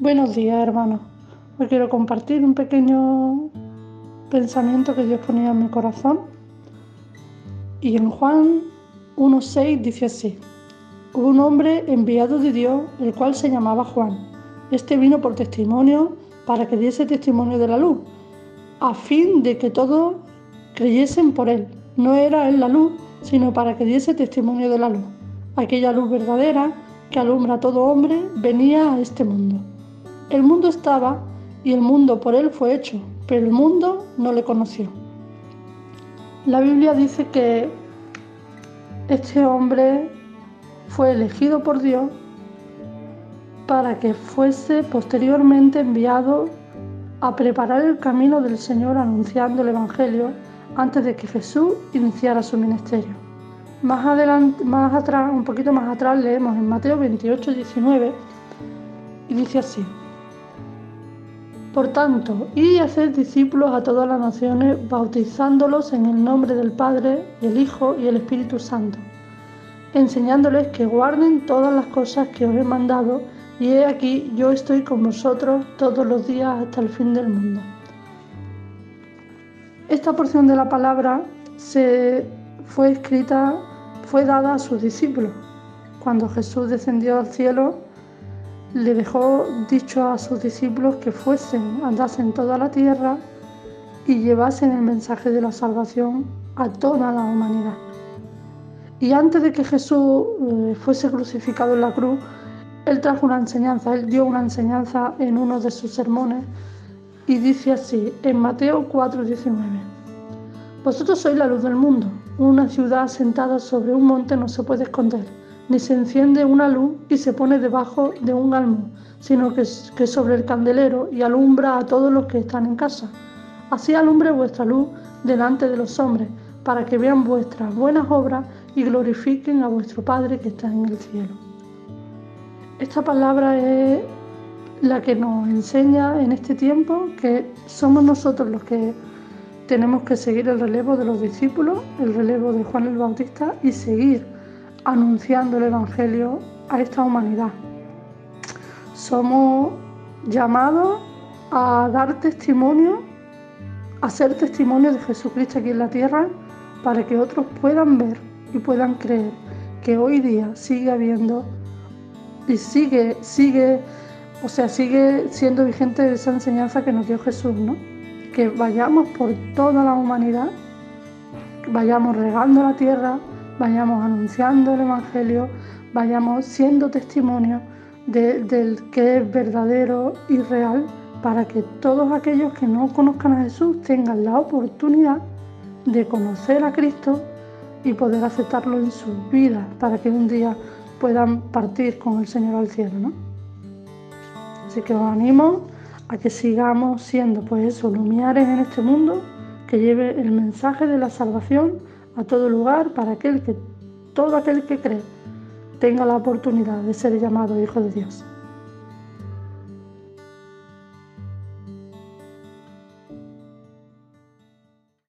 Buenos días, hermanos. Hoy quiero compartir un pequeño pensamiento que Dios ponía en mi corazón. Y en Juan 1.6 dice así. Hubo un hombre enviado de Dios, el cual se llamaba Juan. Este vino por testimonio para que diese testimonio de la luz, a fin de que todos creyesen por él. No era él la luz, sino para que diese testimonio de la luz. Aquella luz verdadera que alumbra a todo hombre venía a este mundo. El mundo estaba y el mundo por él fue hecho, pero el mundo no le conoció. La Biblia dice que este hombre fue elegido por Dios para que fuese posteriormente enviado a preparar el camino del Señor anunciando el Evangelio antes de que Jesús iniciara su ministerio. Más atrás, un poquito más atrás leemos en Mateo 28, 19 y dice así. Por tanto, y haced discípulos a todas las naciones, bautizándolos en el nombre del Padre, el Hijo y el Espíritu Santo enseñándoles que guarden todas las cosas que os he mandado, y he aquí yo estoy con vosotros todos los días hasta el fin del mundo. Esta porción de la palabra se fue escrita, fue dada a sus discípulos. Cuando Jesús descendió al cielo, le dejó dicho a sus discípulos que fuesen, andasen toda la tierra y llevasen el mensaje de la salvación a toda la humanidad. Y antes de que Jesús eh, fuese crucificado en la cruz, Él trajo una enseñanza, Él dio una enseñanza en uno de sus sermones y dice así, en Mateo 4:19, Vosotros sois la luz del mundo, una ciudad sentada sobre un monte no se puede esconder, ni se enciende una luz y se pone debajo de un almo, sino que, que sobre el candelero y alumbra a todos los que están en casa. Así alumbre vuestra luz delante de los hombres, para que vean vuestras buenas obras y glorifiquen a vuestro Padre que está en el cielo. Esta palabra es la que nos enseña en este tiempo que somos nosotros los que tenemos que seguir el relevo de los discípulos, el relevo de Juan el Bautista y seguir anunciando el Evangelio a esta humanidad. Somos llamados a dar testimonio, a ser testimonio de Jesucristo aquí en la tierra, para que otros puedan ver y puedan creer que hoy día sigue habiendo y sigue, sigue, o sea, sigue siendo vigente esa enseñanza que nos dio Jesús, ¿no? Que vayamos por toda la humanidad, vayamos regando la tierra, vayamos anunciando el Evangelio, vayamos siendo testimonio del que es verdadero y real para que todos aquellos que no conozcan a Jesús tengan la oportunidad de conocer a Cristo y poder aceptarlo en sus vidas para que un día puedan partir con el Señor al cielo. Así que os animo a que sigamos siendo pues eso, lumiares en este mundo, que lleve el mensaje de la salvación a todo lugar para aquel que, todo aquel que cree tenga la oportunidad de ser llamado Hijo de Dios.